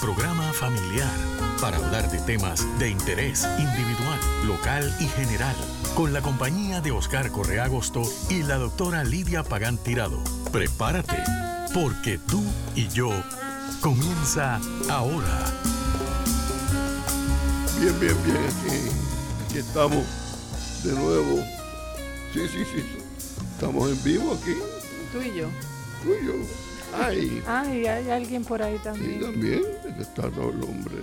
programa familiar para hablar de temas de interés individual, local y general, con la compañía de Oscar Correa Agosto y la doctora Lidia Pagán Tirado. Prepárate, porque tú y yo comienza ahora. Bien, bien, bien, aquí, aquí estamos de nuevo. Sí, sí, sí, estamos en vivo aquí. Tú y yo. Tú y yo. Ay. Ay, hay alguien por ahí Sí, también también está todo el hombre.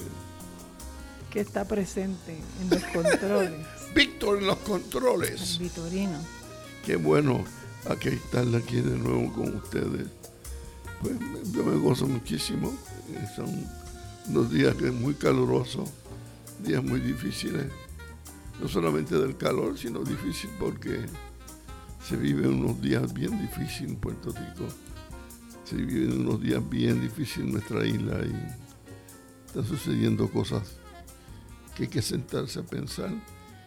que está presente en los controles. Víctor en los El controles. Vitorino. Qué bueno aquí estar aquí de nuevo con ustedes. Pues yo me gozo muchísimo. Eh, Son unos días que muy calurosos, días muy difíciles. No solamente del calor, sino difícil porque se viven unos días bien difíciles en Puerto Rico. Se viven unos días bien difíciles en nuestra isla y están sucediendo cosas que hay que sentarse a pensar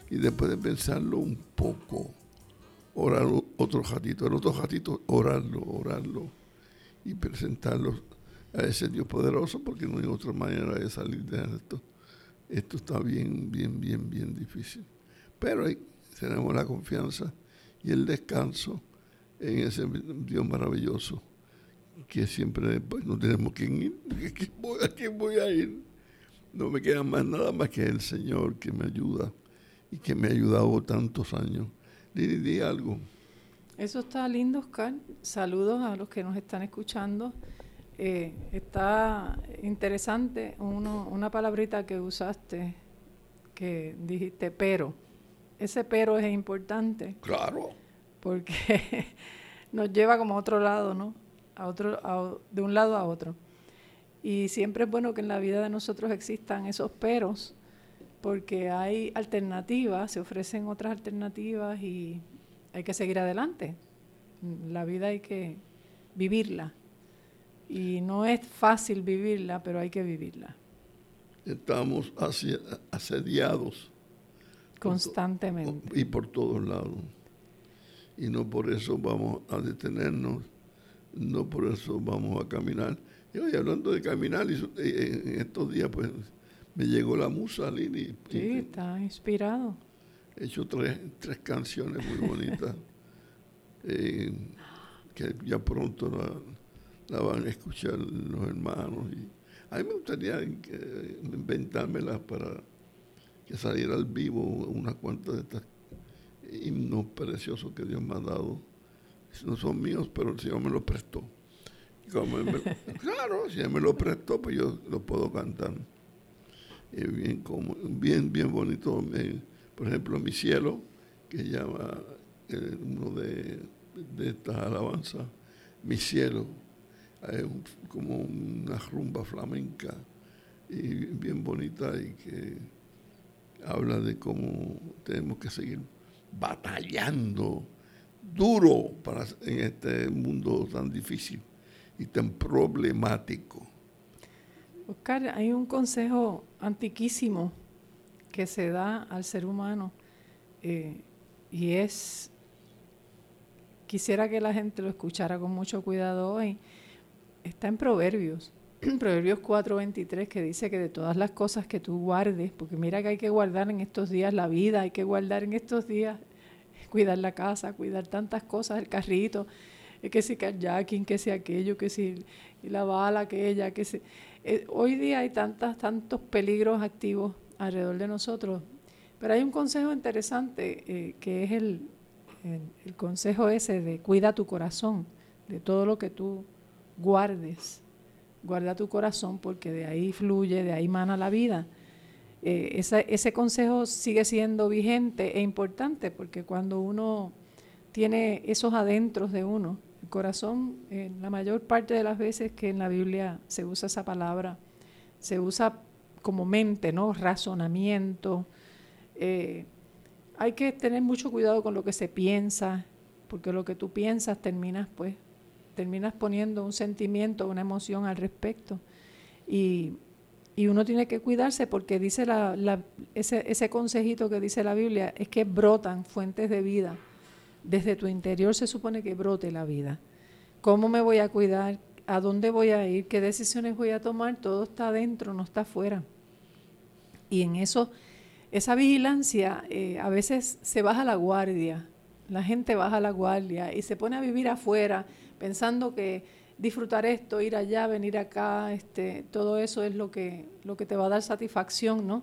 y después de pensarlo un poco, orar otro ratito, el otro ratito, orarlo, orarlo y presentarlo a ese Dios poderoso porque no hay otra manera de salir de esto. Esto está bien, bien, bien, bien difícil. Pero ahí tenemos la confianza y el descanso en ese Dios maravilloso que siempre pues, no tenemos que ir. ¿A quién voy, a quién voy a ir? No me queda más nada más que el Señor que me ayuda y que me ha ayudado tantos años. Lili, di algo. Eso está lindo, Oscar. Saludos a los que nos están escuchando. Eh, está interesante uno, una palabrita que usaste, que dijiste pero. Ese pero es importante Claro. porque nos lleva como a otro lado, ¿no? A otro, a- de un lado a otro. Y siempre es bueno que en la vida de nosotros existan esos peros, porque hay alternativas, se ofrecen otras alternativas y hay que seguir adelante. La vida hay que vivirla. Y no es fácil vivirla, pero hay que vivirla Estamos asediados constantemente. y por todos lados. Y no por eso vamos a detenernos, no por eso vamos a caminar. Y hoy hablando de caminar, y su- eh, en estos días pues me llegó la musa, Lili. y Sí, está inspirado. He hecho tres, tres canciones muy bonitas eh, que ya pronto la, la van a escuchar los hermanos. Y a mí me gustaría eh, inventármelas para que saliera al vivo unas cuantas de estas himnos preciosos que Dios me ha dado. No son míos, pero el Señor me los prestó. Como me- claro, si Él me los prestó, pues yo los puedo cantar. Bien, como, bien, bien bonito. eh, por ejemplo, Mi Cielo, que llama eh, uno de, de estas alabanzas, Mi Cielo, es un- como una rumba flamenca y bien bonita y que habla de cómo tenemos que seguir batallando duro para, en este mundo tan difícil y tan problemático. Oscar, hay un consejo antiquísimo que se da al ser humano eh, y es, quisiera que la gente lo escuchara con mucho cuidado hoy, está en Proverbios, Proverbios 4:23, que dice que de todas las cosas que tú guardes, porque mira que hay que guardar en estos días la vida, hay que guardar en estos días, cuidar la casa, cuidar tantas cosas, el carrito, eh, que si kayaking, que si aquello, que si la bala, aquella, que si... eh, hoy día hay tantas, tantos peligros activos alrededor de nosotros, pero hay un consejo interesante eh, que es el, el, el consejo ese de cuida tu corazón, de todo lo que tú guardes. Guarda tu corazón porque de ahí fluye, de ahí mana la vida. Eh, esa- ese consejo sigue siendo vigente e importante porque cuando uno tiene esos adentros de uno, el corazón, eh, la mayor parte de las veces que en la Biblia se usa esa palabra, se usa como mente, ¿no? Razonamiento, Eh, hay que tener mucho cuidado con lo que se piensa, porque lo que tú piensas terminas, pues, terminas poniendo un sentimiento, una emoción al respecto. Y, uno tiene que cuidarse porque dice la, ese, ese consejito que dice la Biblia es que brotan fuentes de vida. Desde tu interior se supone que brote la vida. ¿Cómo me voy a cuidar? ¿A dónde voy a ir? ¿Qué decisiones voy a tomar? Todo está adentro, no está afuera. Y en eso, esa vigilancia eh, a veces se baja la guardia. La gente baja la guardia y se pone a vivir afuera pensando que disfrutar esto, ir allá, venir acá, este, todo eso es lo que, lo que te va a dar satisfacción, ¿no?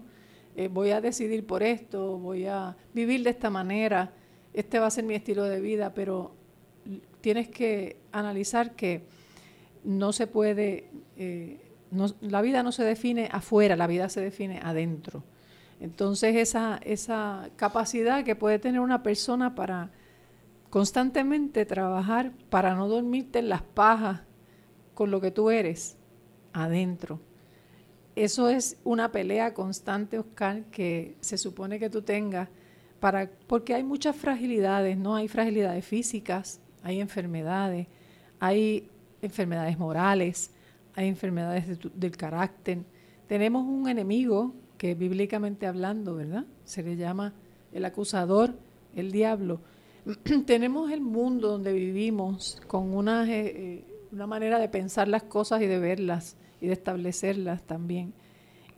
Eh, voy a decidir por esto, voy a vivir de esta manera, este va a ser mi estilo de vida, pero tienes que analizar que no se puede, eh, la vida no se define afuera, la vida se define adentro. Entonces esa, esa capacidad que puede tener una persona para constantemente trabajar para no dormirte en las pajas con lo que tú eres adentro. Eso es una pelea constante, Oscar, que se supone que tú tengas para porque hay muchas fragilidades, no hay fragilidades físicas, hay enfermedades, hay enfermedades morales, hay enfermedades del carácter. Tenemos un enemigo que bíblicamente hablando, ¿verdad? Se le llama el acusador, el diablo. Tenemos el mundo donde vivimos con una, eh, eh, una manera de pensar las cosas y de verlas y de establecerlas también.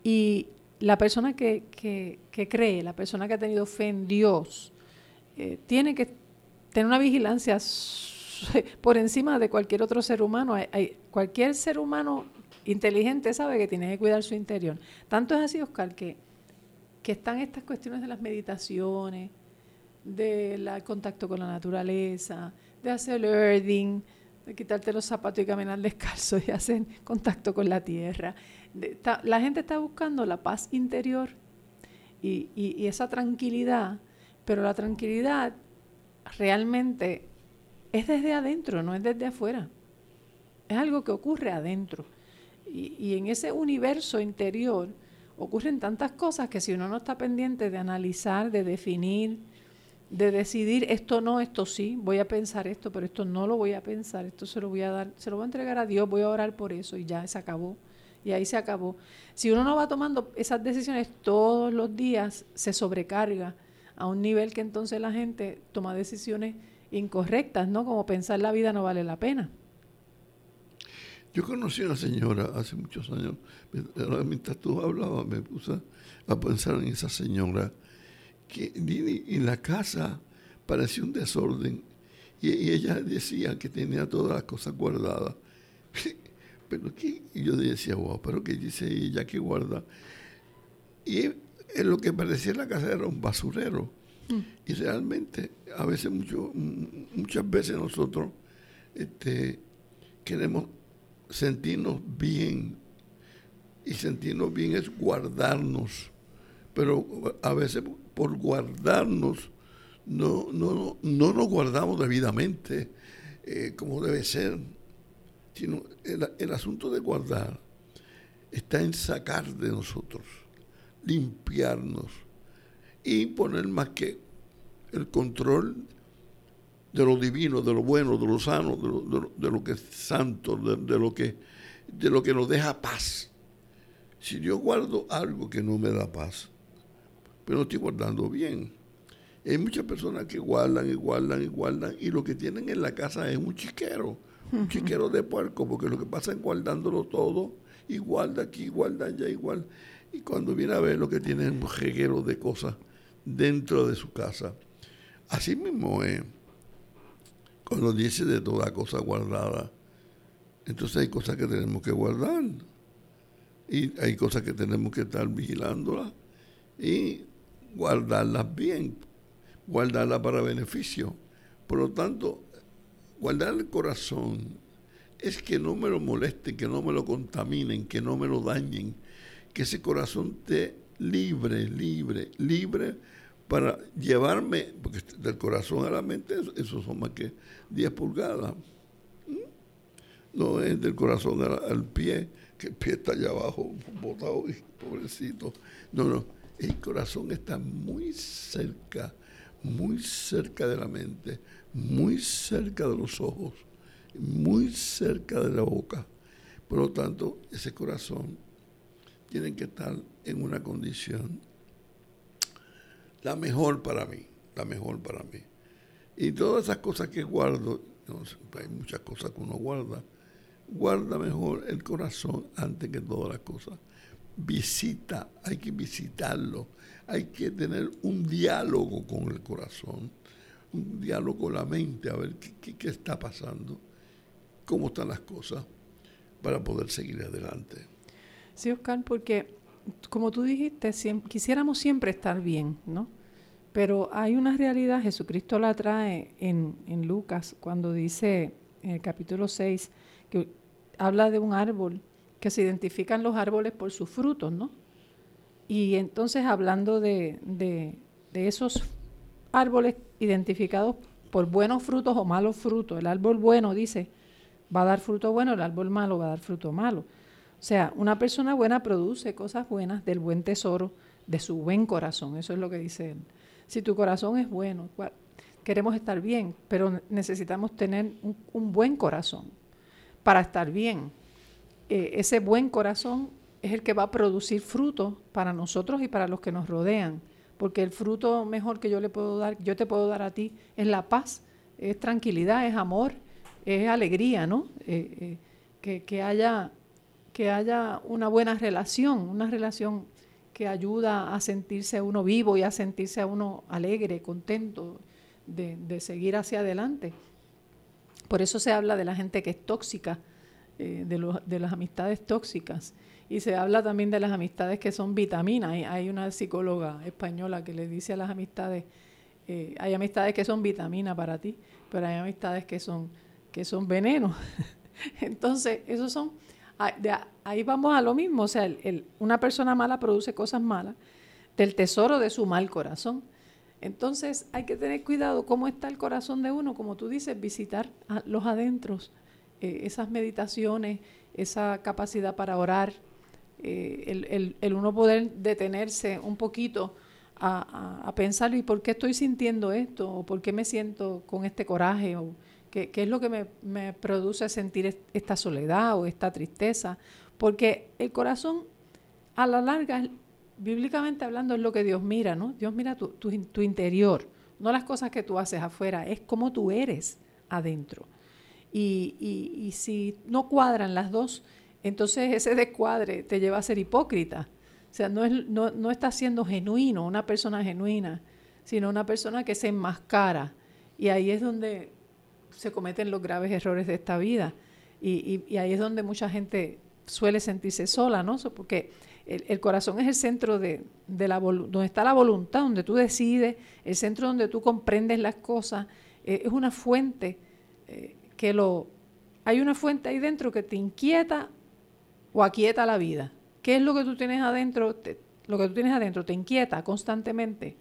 Y la persona que, que, cree, la persona que ha tenido fe en Dios, eh, tiene que tener una vigilancia por encima de cualquier otro ser humano. Hay, cualquier ser humano inteligente sabe que tiene que cuidar su interior. Tanto es así, Oscar, que, que están estas cuestiones de las meditaciones, del contacto con la naturaleza, de hacer earthing, de quitarte los zapatos y caminar descalzo y hacer contacto con la tierra. la gente está buscando la paz interior y esa tranquilidad, pero la tranquilidad realmente es desde adentro, no es desde afuera. Es algo que ocurre adentro. Y, en ese universo interior ocurren tantas cosas que si uno no está pendiente de analizar, de definir, de decidir esto no, esto sí, voy a pensar esto, pero esto no lo voy a pensar, esto se lo voy a dar, se lo voy a entregar a Dios, voy a orar por eso y ya se acabó. Y ahí se acabó. Si uno no va tomando esas decisiones todos los días, se sobrecarga a un nivel que entonces la gente toma decisiones incorrectas, ¿no? Como pensar la vida no vale la pena. Yo conocí a una señora hace muchos años, mientras tú hablabas me puse a pensar en esa señora, que en la casa parecía un desorden y, ella decía que tenía todas las cosas guardadas. Pero que yo decía, wow, pero que dice ella que guarda. Y en lo que parecía la casa era un basurero. Mm. Y realmente, a veces, mucho, muchas veces nosotros este, queremos sentirnos bien. Y sentirnos bien es guardarnos. Pero a veces por guardarnos no, no, no nos guardamos debidamente eh, como debe ser. Sino el, el asunto de guardar está en sacar de nosotros, limpiarnos y poner más que el control de lo divino, de lo bueno, de lo sano, de lo, que es santo, de, lo que, de lo que nos deja paz. Si yo guardo algo que no me da paz, pero no estoy guardando bien. Hay muchas personas que guardan y guardan y guardan y lo que tienen en la casa es un chiquero, un chiquero de puerco, porque lo que pasa es guardándolo todo, y guarda aquí, guarda allá, igual. Y cuando viene a ver lo que tiene es un reguero de cosas dentro de su casa. Así mismo es. Cuando dice de toda cosa guardada, entonces hay cosas que tenemos que guardar. Y hay cosas que tenemos que estar vigilándolas y guardarlas bien, guardarlas para beneficio. Por lo tanto, guardar el corazón es que no me lo molesten, que no me lo contaminen, que no me lo dañen, que ese corazón esté libre, libre, libre para llevarme, porque del corazón a la mente, eso, son más que 10 pulgadas. ¿Mm? No es del corazón al, pie, que el pie está allá abajo, botado, pobrecito. No, no, El corazón está muy cerca, muy cerca de la mente, muy cerca de los ojos, muy cerca de la boca. Por lo tanto, ese corazón tiene que estar en una condición la mejor para mí, la mejor para mí. Y todas esas cosas que guardo, hay muchas cosas que uno guarda, guarda mejor el corazón antes que todas las cosas. Visita, hay que visitarlo, hay que tener un diálogo con el corazón, un diálogo con la mente, a ver qué, qué está pasando, cómo están las cosas, para poder seguir adelante. Sí, Oscar, porque como tú dijiste, quisiéramos siempre estar bien, ¿no? Pero hay una realidad, Jesucristo la trae en, en Lucas cuando dice en el capítulo 6 que habla de un árbol, que se identifican los árboles por sus frutos, ¿no? Y entonces hablando de, de, esos árboles identificados por buenos frutos o malos frutos, el árbol bueno dice va a dar fruto bueno, el árbol malo va a dar fruto malo. O sea, una persona buena produce cosas buenas del buen tesoro de su buen corazón, eso es lo que dice él. Si tu corazón es bueno, queremos estar bien, pero necesitamos tener un, buen corazón para estar bien. Eh, ese buen corazón es el que va a producir fruto para nosotros y para los que nos rodean, porque el fruto mejor que yo le puedo dar, yo te puedo dar a ti, es la paz, es tranquilidad, es amor, es alegría, ¿no? Eh, eh, que, haya, que haya una buena relación, una relación que ayuda a sentirse uno vivo y a sentirse a uno alegre, contento de, seguir hacia adelante. Por eso se habla de la gente que es tóxica, eh, de, las amistades tóxicas. Y se habla también de las amistades que son vitaminas. Hay, una psicóloga española que le dice a las amistades, eh, hay amistades que son vitaminas para ti, pero hay amistades que son, que son venenos. Entonces, esos son ahí vamos a lo mismo, o sea, una persona mala produce cosas malas del tesoro de su mal corazón. Entonces hay que tener cuidado cómo está el corazón de uno, como tú dices, visitar los adentros, eh, esas meditaciones, esa capacidad para orar, eh, el, uno poder detenerse un poquito a, pensar, ¿y por qué estoy sintiendo esto? ¿O por qué me siento con este coraje? O, ¿Qué, es lo que me, produce sentir esta soledad o esta tristeza? Porque el corazón, a la larga, bíblicamente hablando, es lo que Dios mira, ¿no? Dios mira tu, tu, interior, no las cosas que tú haces afuera, es como tú eres adentro. Y, y, si no cuadran las dos, entonces ese descuadre te lleva a ser hipócrita. O sea, no, es, no, no está siendo genuino, una persona genuina, sino una persona que se enmascara. Y ahí es donde se cometen los graves errores de esta vida. Y, ahí es donde mucha gente suele sentirse sola, ¿no? Porque el, corazón es el centro de, la donde está la voluntad, donde tú decides, el centro donde tú comprendes las cosas. Eh, es una fuente eh, que lo... Hay una fuente ahí dentro que te inquieta o aquieta la vida. ¿Qué es lo que tú tienes adentro? lo que tú tienes adentro te inquieta constantemente.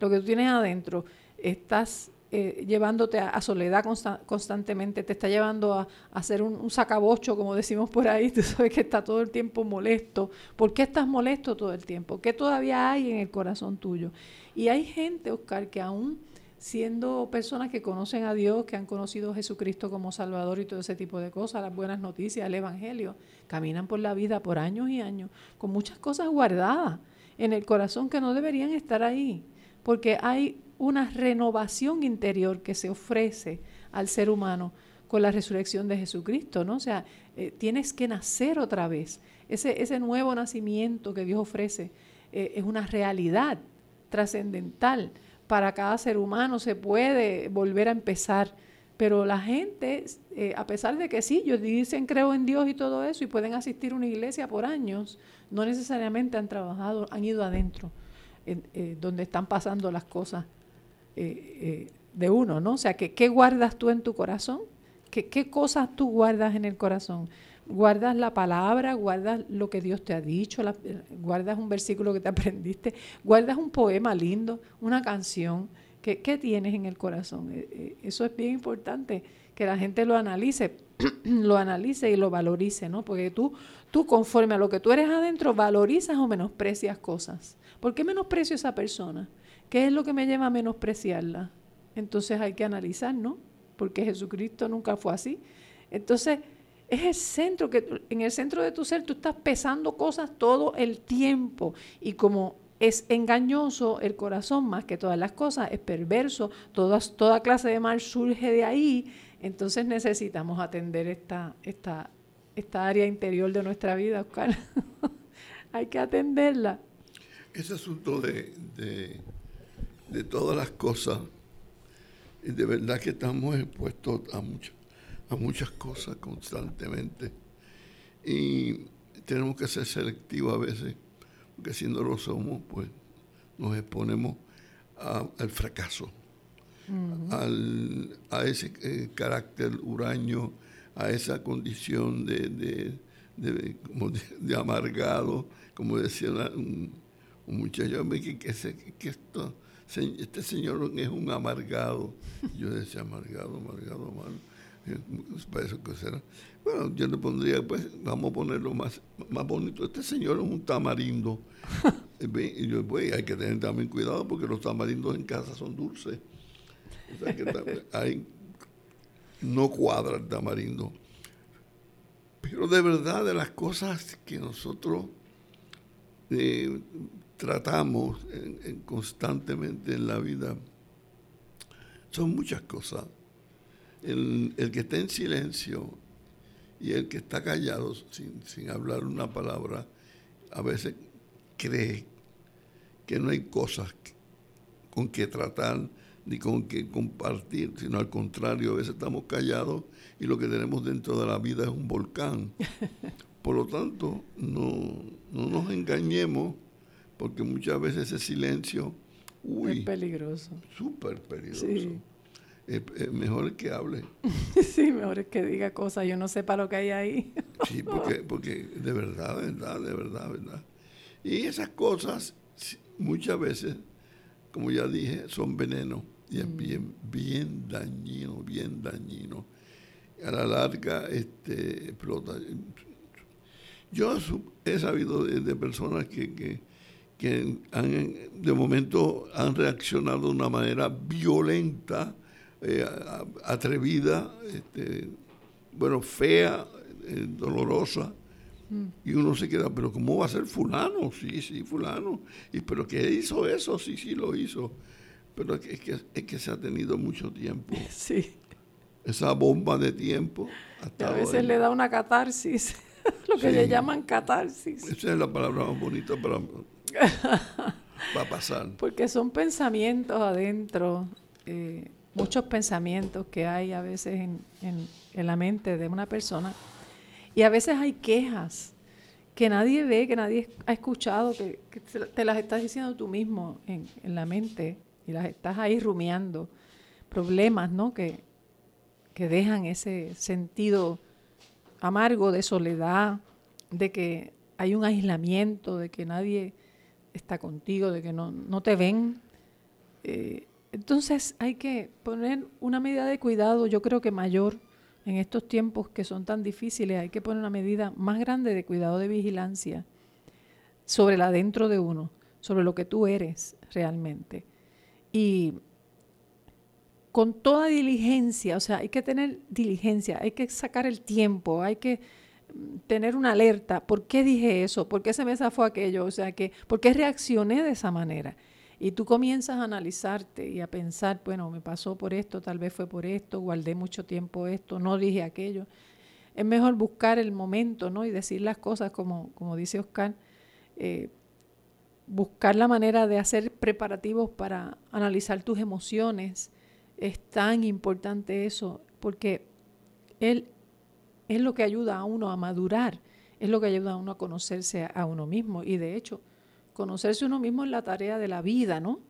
Lo que tú tienes adentro, estás eh, llevándote a, soledad constantemente, te está llevando a, hacer un, sacabocho, como decimos por ahí, tú sabes que está todo el tiempo molesto. ¿Por qué estás molesto todo el tiempo? ¿Qué todavía hay en el corazón tuyo? Y hay gente, Oscar, que aún siendo personas que conocen a Dios, que han conocido a Jesucristo como Salvador y todo ese tipo de cosas, las buenas noticias, el Evangelio, caminan por la vida por años y años con muchas cosas guardadas en el corazón que no deberían estar ahí, porque hay una renovación interior que se ofrece al ser humano con la resurrección de Jesucristo, ¿no? O sea, eh, tienes que nacer otra vez. Ese, ese nuevo nacimiento que Dios ofrece eh, es una realidad trascendental. Para cada ser humano se puede volver a empezar, pero la gente, eh, a pesar de que sí, ellos dicen creo en Dios y todo eso y pueden asistir a una iglesia por años, no necesariamente han trabajado, han ido adentro, donde están pasando las cosas eh, eh, de uno, ¿no? O sea, que, ¿qué guardas tú en tu corazón? ¿Qué, ¿Qué cosas tú guardas en el corazón? Guardas la palabra, guardas lo que Dios te ha dicho, guardas un versículo que te aprendiste, guardas un poema lindo, una canción. ¿Qué, qué tienes en el corazón? Eh, eso es bien importante, que la gente lo analice, lo analice y lo valorice, ¿no? Porque tú, tú conforme a lo que tú eres adentro, valorizas o menosprecias cosas. ¿Por qué menosprecio a esa persona? ¿Qué es lo que me lleva a menospreciarla? Entonces hay que analizar, ¿no? Porque Jesucristo nunca fue así. Entonces, es el centro, que en el centro de tu ser tú estás pesando cosas todo el tiempo. Y como es engañoso el corazón más que todas las cosas, es perverso, todas, toda clase de mal surge de ahí, entonces necesitamos atender esta, esta, esta área interior de nuestra vida, Oscar. Hay que atenderla. Ese asunto de, de, todas las cosas, de verdad que estamos expuestos a, mucho, a muchas cosas constantemente. Y tenemos que ser selectivos a veces, porque si no lo somos, pues nos exponemos al fracaso, al, a ese eh, carácter huraño, a esa condición de, de, amargado, como decía un, muchacho, que, que, que esto, este señor es un amargado. Yo decía, amargado, amargado, amargado. Para eso que será. Bueno, yo le pondría, pues, vamos a ponerlo más, más bonito. Este señor es un tamarindo. y yo, pues, hay que tener también cuidado porque los tamarindos en casa son dulces. O sea que hay, no cuadra el tamarindo. Pero de verdad, de las cosas que nosotros eh, tratamos constantemente en la vida, son muchas cosas. El, que está en silencio y el que está callado sin, sin hablar una palabra, a veces cree que no hay cosas con que tratar ni con que compartir, sino al contrario, a veces estamos callados y lo que tenemos dentro de la vida es un volcán. Por lo tanto, no, nos engañemos, porque muchas veces ese silencio uy, es peligroso. Súper peligroso. Es, mejor que hable. sí, mejor es que diga cosas, yo no sé para lo que hay ahí. sí, porque, porque de verdad, de verdad, de verdad, verdad. Y esas cosas muchas veces, como ya dije, son veneno y es mm. bien, bien dañino, bien dañino. A la larga este, explota. Yo he sabido de, personas que, que, han, de momento han reaccionado de una manera violenta, eh, atrevida, este, bueno, fea, eh, dolorosa, mm. y uno se queda, pero ¿cómo va a ser fulano? Sí, sí, fulano. Y pero ¿qué hizo eso? Sí, sí, lo hizo pero es que, es que se ha tenido mucho tiempo. Sí. Esa bomba de tiempo. a veces le da una catarsis, lo que le llaman catarsis. Esa es la palabra más bonita para, para pasar. Porque son pensamientos adentro, eh, muchos pensamientos que hay a veces en, en, la mente de una persona. Y a veces hay quejas que nadie ve, que nadie ha escuchado, que, te las estás diciendo tú mismo en, en la mente y las estás ahí rumiando, problemas, ¿no? Que, que dejan ese sentido amargo de soledad, de que hay un aislamiento, de que nadie está contigo, de que no, no te ven. Eh, entonces hay que poner una medida de cuidado, yo creo que mayor en estos tiempos que son tan difíciles, hay que poner una medida más grande de cuidado de vigilancia sobre la dentro de uno, sobre lo que tú eres realmente. Y con toda diligencia, o sea, hay que tener diligencia, hay que sacar el tiempo, hay que mm, tener una alerta. ¿Por qué dije eso? ¿Por qué se me zafó aquello? O sea, que, ¿por qué reaccioné de esa manera? Y tú comienzas a analizarte y a pensar, bueno, me pasó por esto, tal vez fue por esto, guardé mucho tiempo esto, no dije aquello. Es mejor buscar el momento, ¿no? Y decir las cosas como, como dice Oscar, eh, buscar la manera de hacer preparativos para analizar tus emociones. Es tan importante eso, porque él es lo que ayuda a uno a madurar, es lo que ayuda a uno a conocerse a uno mismo. Y de hecho, conocerse uno mismo es la tarea de la vida, ¿no?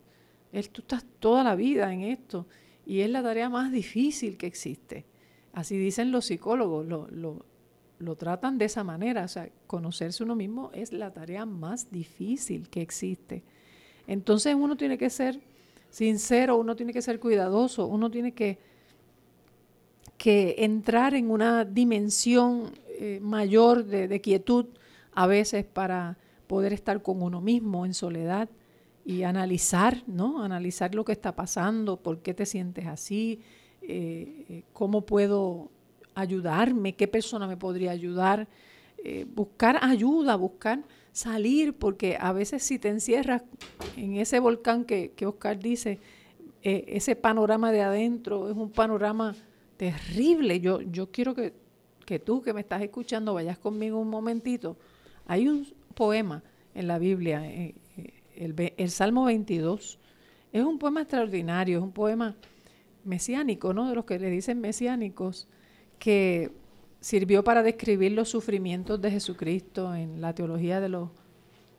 Él, tú estás toda la vida en esto y es la tarea más difícil que existe. Así dicen los psicólogos, lo, lo, lo tratan de esa manera. O sea, conocerse uno mismo es la tarea más difícil que existe. Entonces uno tiene que ser sincero, uno tiene que ser cuidadoso, uno tiene que, que entrar en una dimensión eh, mayor de, quietud a veces para poder estar con uno mismo en soledad, y analizar, ¿no? Analizar lo que está pasando, por qué te sientes así, eh, eh, cómo puedo ayudarme, qué persona me podría ayudar, eh, buscar ayuda, buscar salir, porque a veces si te encierras en ese volcán que, que Oscar dice, ese panorama de adentro es un panorama terrible. Yo, yo quiero que, que tú que me estás escuchando vayas conmigo un momentito. Hay un poema en la Biblia, el, Salmo 22, es un poema extraordinario, es un poema mesiánico, ¿no? De los que le dicen mesiánicos, que sirvió para describir los sufrimientos de Jesucristo en la teología de los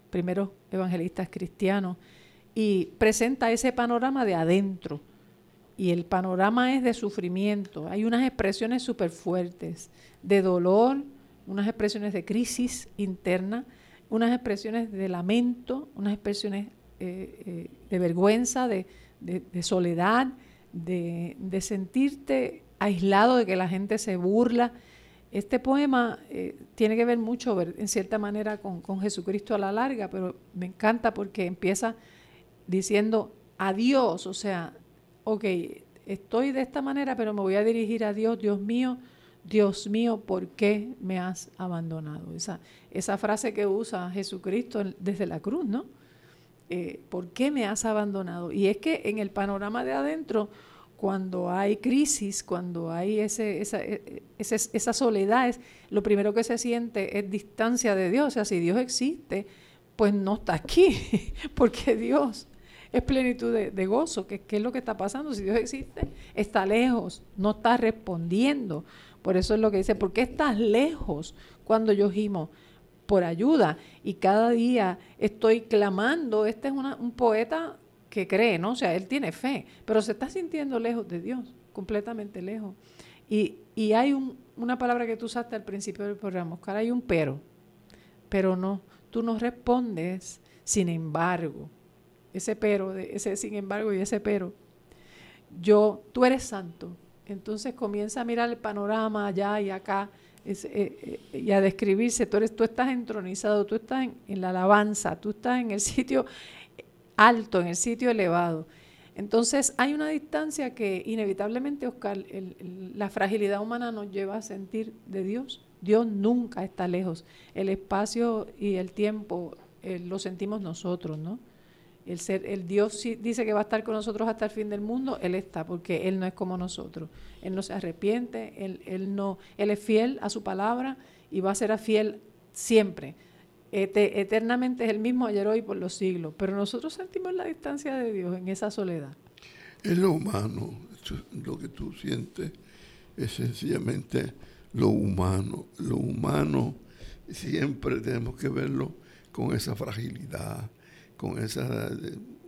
primeros evangelistas cristianos y presenta ese panorama de adentro. Y el panorama es de sufrimiento. Hay unas expresiones súper fuertes de dolor, unas expresiones de crisis interna, unas expresiones de lamento, unas expresiones eh, eh, de vergüenza, de, soledad, de, sentirte aislado, de que la gente se burla. Este poema eh, tiene que ver mucho, en cierta manera, con, con, Jesucristo a la larga, pero me encanta porque empieza diciendo adiós, o sea, ok, estoy de esta manera, pero me voy a dirigir a Dios, Dios mío, Dios mío, ¿por qué me has abandonado? Esa, esa frase que usa Jesucristo desde la cruz, ¿no? Eh, ¿Por qué me has abandonado? Y es que en el panorama de adentro, cuando hay crisis, cuando hay ese, esa, e, esa, esa soledad, es, lo primero que se siente es distancia de Dios. O sea, si Dios existe, pues no está aquí, porque Dios es plenitud de, gozo. ¿Qué, ¿Qué, es lo que está pasando? Si Dios existe, está lejos, no está respondiendo. Por eso es lo que dice, ¿por qué estás lejos cuando yo gimo por ayuda? Y cada día estoy clamando. Este es un poeta que cree, ¿no? O sea, él tiene fe, pero se está sintiendo lejos de Dios, completamente lejos. Y, hay una palabra que tú usaste al principio del programa, Oscar, hay un pero, pero no, tú no respondes, sin embargo, ese pero, ese sin embargo y ese pero, yo, tú eres santo, entonces comienza a mirar el panorama allá y acá eh, eh, y a describirse. Tú, eres, tú estás entronizado, tú estás en, la alabanza, tú estás en el sitio alto, en el sitio elevado. Entonces hay una distancia que inevitablemente, Oscar, la fragilidad humana nos lleva a sentir de Dios. Dios nunca está lejos. El espacio y el tiempo eh, lo sentimos nosotros, ¿no? El, ser, el Dios dice que va a estar con nosotros hasta el fin del mundo, Él está, porque Él no es como nosotros. Él no se arrepiente, Él, él no, Él es fiel a su palabra y va a ser fiel siempre. eternamente es el mismo ayer, hoy, por los siglos. Pero nosotros sentimos la distancia de Dios en esa soledad. Es lo humano, lo que tú sientes es sencillamente lo humano. Lo humano siempre tenemos que verlo con esa fragilidad con esa,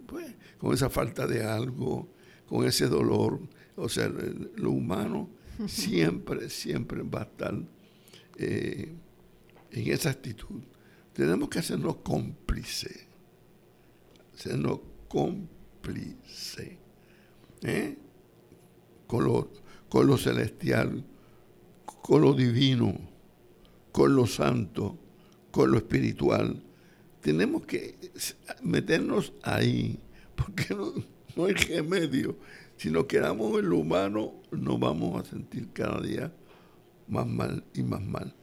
pues, con esa falta de algo, con ese dolor. O sea, lo humano siempre, siempre va a estar eh, en esa actitud. Tenemos que hacernos cómplices, hacernos cómplices ¿eh? con, lo, con lo celestial, con lo divino, con lo santo, con lo espiritual tenemos que meternos ahí, porque no, hay remedio. Si nos quedamos en lo humano, nos vamos a sentir cada día más mal y más mal.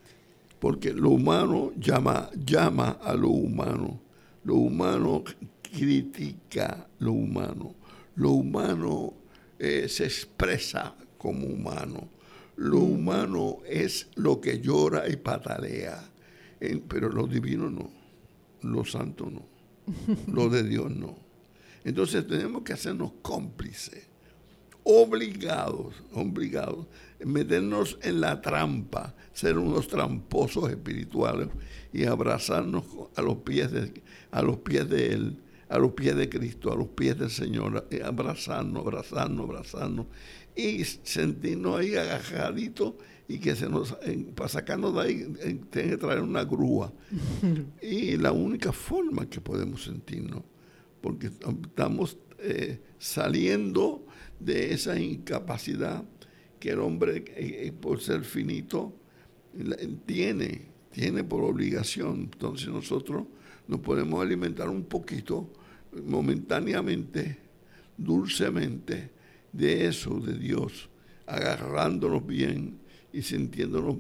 Porque lo humano llama, llama a lo humano. Lo humano critica lo humano. Lo humano eh, se expresa como humano. Lo humano es lo que llora y patalea. pero lo divino no lo santo no, lo de Dios no. Entonces tenemos que hacernos cómplices, obligados, obligados, meternos en la trampa, ser unos tramposos espirituales y abrazarnos a los pies de, a los pies de Él, a los pies de Cristo, a los pies del Señor, abrazarnos, abrazarnos, abrazarnos y sentirnos ahí agajaditos y que se nos, para sacarnos de ahí, tiene que traer una grúa. y la única forma que podemos sentirnos, porque estamos eh, saliendo de esa incapacidad que el hombre, eh, por ser finito, tiene, tiene por obligación. Entonces nosotros nos podemos alimentar un poquito, momentáneamente, dulcemente, de eso, de Dios, agarrándonos bien y sintiéndonos,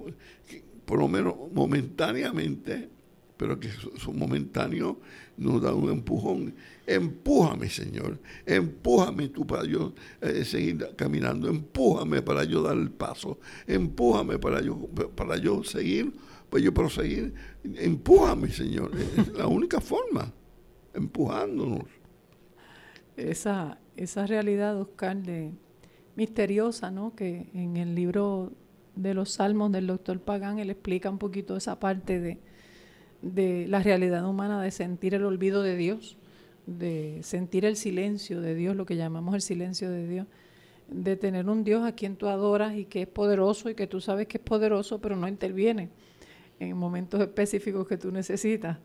por lo menos momentáneamente, pero que son momentáneos, nos da un empujón. Empújame, Señor, empújame tú para yo eh, seguir caminando, empújame para yo dar el paso, empújame para yo, para yo seguir, para yo proseguir, empújame, Señor. Es la única forma, empujándonos. Esa, esa realidad, Oscar, de, misteriosa, ¿no? Que en el libro de los Salmos del doctor Pagán, él explica un poquito esa parte de, de la realidad humana de sentir el olvido de Dios, de sentir el silencio de Dios, lo que llamamos el silencio de Dios, de tener un Dios a quien tú adoras y que es poderoso y que tú sabes que es poderoso, pero no interviene en momentos específicos que tú necesitas.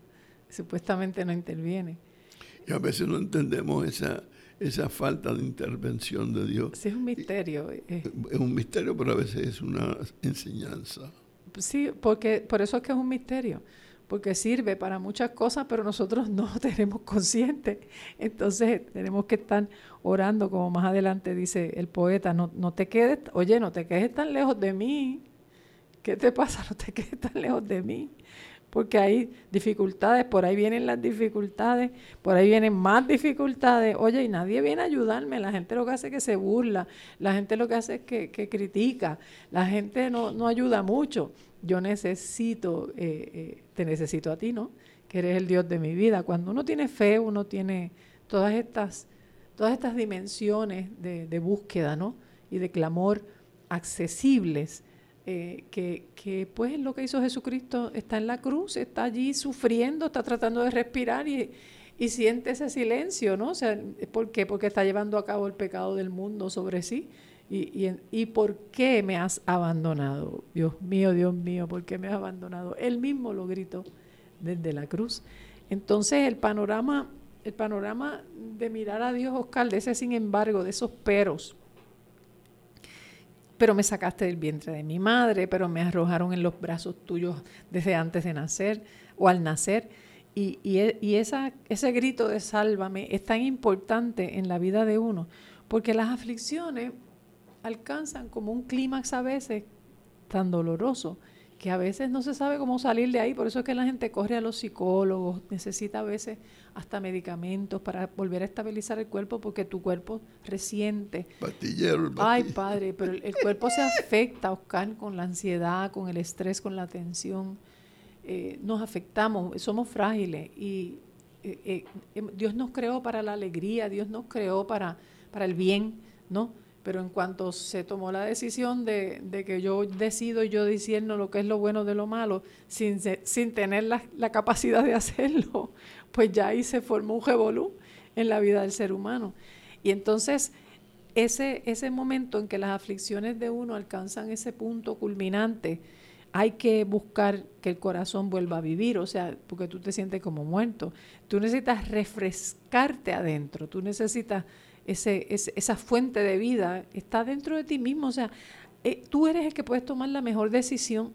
Supuestamente no interviene. Y a veces no entendemos esa, esa falta de intervención de Dios. Sí, es un misterio. Eh. Es un misterio, pero a veces es una enseñanza. Sí, porque por eso es que es un misterio, porque sirve para muchas cosas, pero nosotros no tenemos consciente. Entonces tenemos que estar orando, como más adelante dice el poeta, no, no te quedes, oye, no te quedes tan lejos de mí. ¿Qué te pasa? No te quedes tan lejos de mí porque hay dificultades, por ahí vienen las dificultades, por ahí vienen más dificultades. Oye, y nadie viene a ayudarme, la gente lo que hace es que se burla, la gente lo que hace es que, critica, la gente no, no, ayuda mucho. Yo necesito, eh, eh, te necesito a ti, ¿no? Que eres el Dios de mi vida. Cuando uno tiene fe, uno tiene todas estas, todas estas dimensiones de, de búsqueda, ¿no? Y de clamor accesibles eh, que, pues lo que hizo Jesucristo está en la cruz, está allí sufriendo, está tratando de respirar y, y siente ese silencio, ¿no? O sea, ¿por qué? Porque está llevando a cabo el pecado del mundo sobre sí. Y, y, y, por qué me has abandonado? Dios mío, Dios mío, ¿por qué me has abandonado? Él mismo lo gritó desde la cruz. Entonces el panorama, el panorama de mirar a Dios, Oscar, de ese sin embargo, de esos peros, pero me sacaste del vientre de mi madre, pero me arrojaron en los brazos tuyos desde antes de nacer o al nacer. Y, y, esa, ese grito de sálvame es tan importante en la vida de uno, porque las aflicciones alcanzan como un clímax a veces tan doloroso que a veces no se sabe cómo salir de ahí, por eso es que la gente corre a los psicólogos, necesita a veces hasta medicamentos para volver a estabilizar el cuerpo porque tu cuerpo resiente. Pastillero, Ay, padre, pero el, cuerpo se afecta, Oscar, con la ansiedad, con el estrés, con la tensión. Eh, nos afectamos, somos frágiles y eh, eh, em, Dios nos creó para la alegría, Dios nos creó para, para el bien, ¿no? Pero en cuanto se tomó la decisión de, que yo decido yo diciendo lo que es lo bueno de lo malo, sin, sin tener la, capacidad de hacerlo, pues ya ahí se formó un revolú en la vida del ser humano. Y entonces ese, ese momento en que las aflicciones de uno alcanzan ese punto culminante, hay que buscar que el corazón vuelva a vivir, o sea, porque tú te sientes como muerto. Tú necesitas refrescarte adentro, tú necesitas ese, esa fuente de vida está dentro de ti mismo. O sea, eh, tú eres el que puedes tomar la mejor decisión.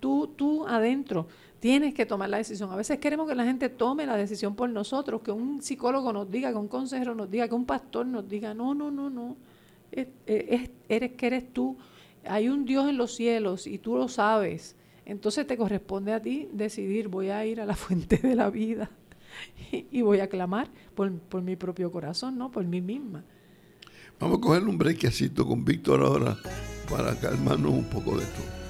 Tú, tú adentro tienes que tomar la decisión. A veces queremos que la gente tome la decisión por nosotros, que un psicólogo nos diga, que un consejero nos diga, que un pastor nos diga, no, no, no, no. eres que eres tú. Hay un Dios en los cielos y tú lo sabes. Entonces te corresponde a ti decidir, voy a ir a la fuente de la vida y voy a clamar por, por, mi propio corazón, ¿no? Por mí misma. Vamos a coger un breakcito con Víctor ahora para calmarnos un poco de esto.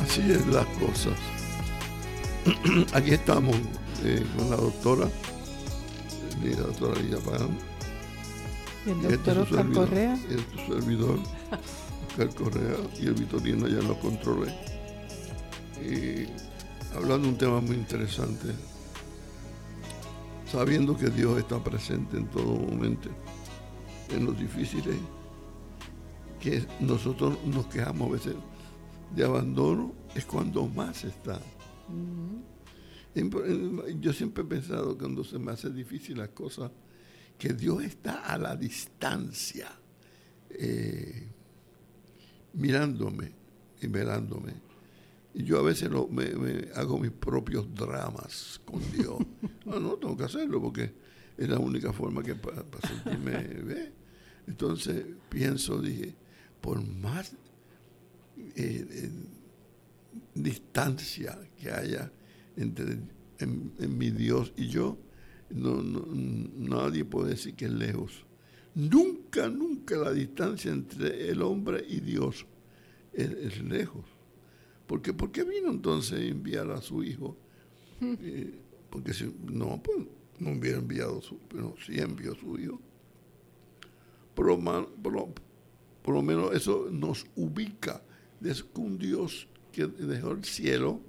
Así es las cosas. Aquí estamos eh, con la doctora, la doctora Lina Pagán. Y el doctor Oscar Correa. Y el servidor, Oscar Correa, y el Vitorino ya lo controlé. Y hablando de un tema muy interesante, sabiendo que Dios está presente en todo momento, en los difíciles, que nosotros nos quejamos a veces de abandono, es cuando más está. Yo siempre he pensado cuando se me hace difícil las cosas, que Dios está a la distancia, eh, mirándome y velándome. Y yo a veces me, hago mis propios dramas con Dios. no, no, tengo que hacerlo porque es la única forma que para sentirme ve. Entonces pienso, dije, por más eh, distancia que haya entre en, mi Dios y yo, no, nadie puede decir que es lejos. Nunca, nunca la distancia entre el hombre y Dios es lejos. Porque, ¿Por qué vino entonces a enviar a su hijo? Hmm. Eh, porque si no, pues no hubiera enviado su, pero sí envió a su hijo. Por lo, menos eso nos ubica de un Dios que dejó el cielo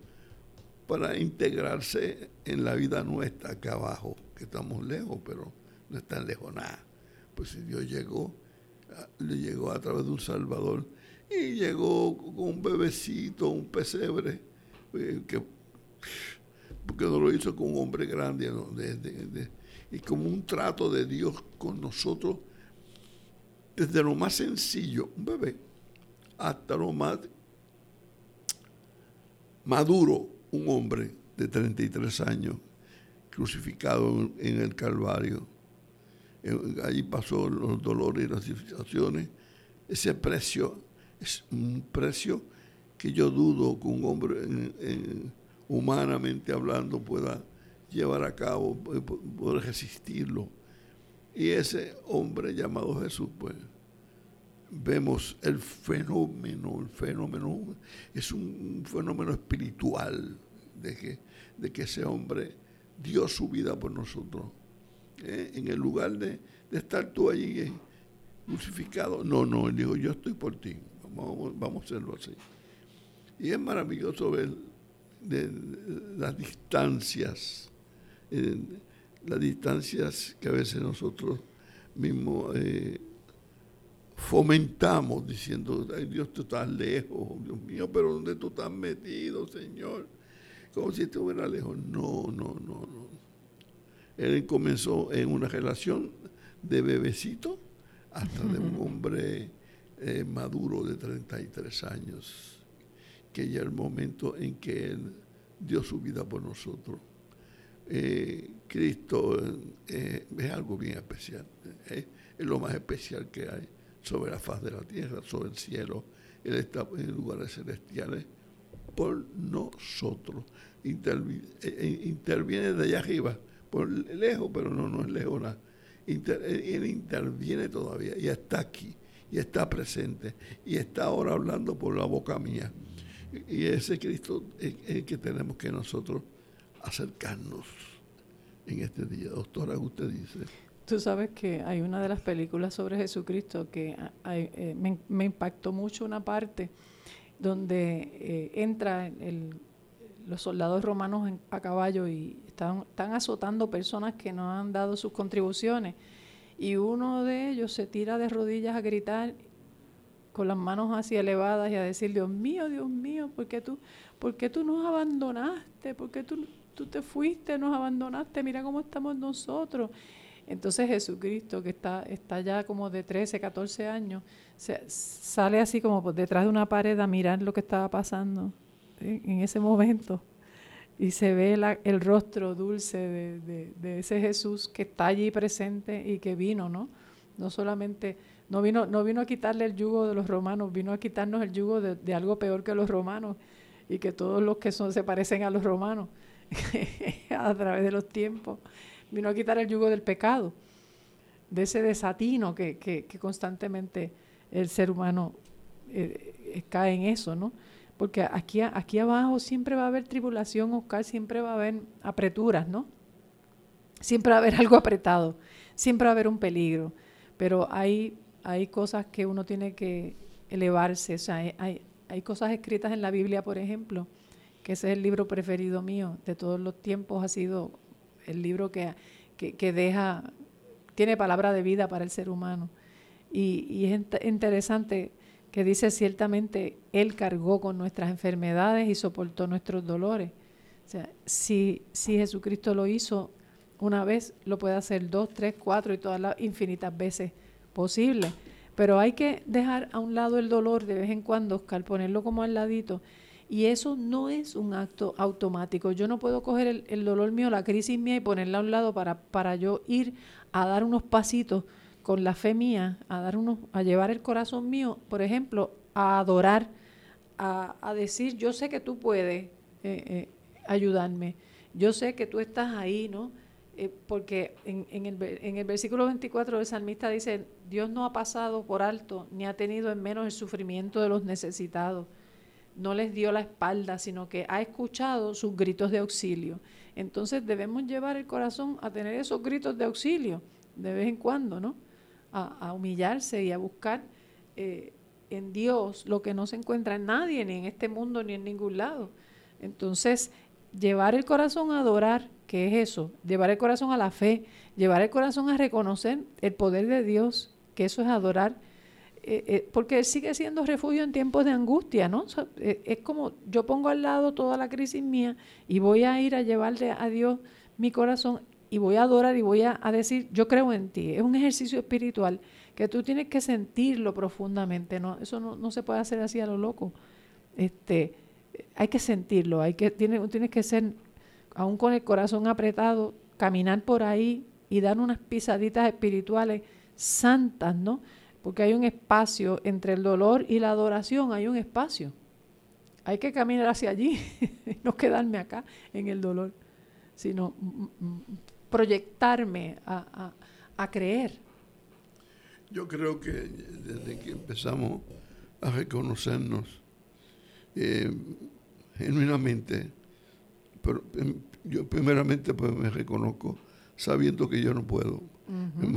para integrarse en la vida nuestra acá abajo, que estamos lejos, pero no es tan lejos nada. Pues si Dios llegó, le llegó a través de un Salvador y llegó con un bebecito, un pesebre, eh, que, porque no lo hizo con un hombre grande, y como un trato de Dios con nosotros, desde lo más sencillo, un bebé, hasta lo más maduro, un hombre de 33 años, crucificado en, el Calvario. Allí pasó los dolores y las situaciones. Ese precio es un precio que yo dudo que un hombre humanamente hablando pueda llevar a cabo, poder resistirlo. Y ese hombre llamado Jesús, pues, vemos el fenómeno, el fenómeno es un fenómeno espiritual de que, de que ese hombre dio su vida por nosotros. ¿eh? En el lugar de, estar tú allí eh, crucificado, no, no, él dijo, yo estoy por ti vamos, a hacerlo así. Y es maravilloso ver de, las distancias, eh, las distancias que a veces nosotros mismos fomentamos diciendo, ay Dios, tú estás lejos, Dios mío, pero ¿dónde tú estás metido, Señor? Como si estuviera lejos. No, no, no, no. Él comenzó en una relación de bebecito hasta de un hombre eh, maduro de 33 años, que ya el momento en que Él dio su vida por nosotros. Eh, Cristo eh, es algo bien especial, es lo más especial que hay sobre la faz de la tierra, sobre el cielo. Él está en lugares celestiales por nosotros. Interviene, de allá arriba, por lejos, pero no, no es lejos nada. él interviene todavía y está aquí y está presente y está ahora hablando por la boca mía. Y ese Cristo es el que tenemos que nosotros acercarnos en este día. Doctora, usted dice. Tú sabes que hay una de las películas sobre Jesucristo que eh, me, impactó mucho una parte donde eh, entra los soldados romanos a caballo y están, azotando personas que no han dado sus contribuciones y uno de ellos se tira de rodillas a gritar con las manos así elevadas y a decir, Dios mío, Dios mío, ¿por qué tú, por tú nos abandonaste? ¿Por qué tú, tú te fuiste, nos abandonaste? Mira cómo estamos nosotros. Entonces Jesucristo, que está, está ya como de 13, 14 años, se, sale así como por detrás de una pared a mirar lo que estaba pasando en ese momento y se ve el rostro dulce de, ese Jesús que está allí presente y que vino, ¿no? No solamente, no vino, no vino a quitarle el yugo de los romanos, vino a quitarnos el yugo de, algo peor que los romanos y que todos los que son se parecen a los romanos a través de los tiempos. Vino a quitar el yugo del pecado, de ese desatino que, que, constantemente el ser humano eh, cae en eso, ¿no? porque aquí, aquí abajo siempre va a haber tribulación, Oscar, siempre va a haber apreturas, ¿no? Siempre va a haber algo apretado, siempre va a haber un peligro, pero hay, hay cosas que uno tiene que elevarse, o sea, hay, hay cosas escritas en la Biblia, por ejemplo, que ese es el libro preferido mío de todos los tiempos, ha sido el libro que, que, deja, tiene palabra de vida para el ser humano. Y, y es interesante que dice ciertamente, Él cargó con nuestras enfermedades y soportó nuestros dolores. O sea, si, si Jesucristo lo hizo una vez, lo puede hacer dos, tres, cuatro y todas las infinitas veces posibles. Pero hay que dejar a un lado el dolor de vez en cuando, Oscar, ponerlo como al ladito. Y eso no es un acto automático. Yo no puedo coger el, dolor mío, la crisis mía y ponerla a un lado para, para yo ir a dar unos pasitos con la fe mía, a, dar unos, a llevar el corazón mío, por ejemplo, a adorar, a, decir, yo sé que tú puedes eh, eh, ayudarme, yo sé que tú estás ahí, ¿no? Eh, porque en, en, el, en el versículo 24 del salmista dice, Dios no ha pasado por alto ni ha tenido en menos el sufrimiento de los necesitados. No les dio la espalda, sino que ha escuchado sus gritos de auxilio. Entonces debemos llevar el corazón a tener esos gritos de auxilio de vez en cuando, ¿no? a, humillarse y a buscar eh, en Dios lo que no se encuentra en nadie, ni en este mundo, ni en ningún lado. Entonces, llevar el corazón a adorar, ¿qué es eso? Llevar el corazón a la fe, llevar el corazón a reconocer el poder de Dios, que eso es adorar. Eh, eh, porque sigue siendo refugio en tiempos de angustia, ¿no? es como yo pongo al lado toda la crisis mía y voy a ir a llevarle a Dios mi corazón y voy a adorar y voy a, decir, yo creo en ti. Es un ejercicio espiritual que tú tienes que sentirlo profundamente. ¿no? Eso no, se puede hacer así a lo loco. Este, hay que sentirlo, hay que, tiene, tienes que ser, aún con el corazón apretado, caminar por ahí y dar unas pisaditas espirituales santas, ¿no? Porque hay un espacio entre el dolor y la adoración, hay un espacio. Hay que caminar hacia allí, no quedarme acá en el dolor, sino proyectarme a, creer. Yo creo que desde que empezamos a reconocernos eh, genuinamente, pero em, yo primeramente pues me reconozco sabiendo que yo no puedo.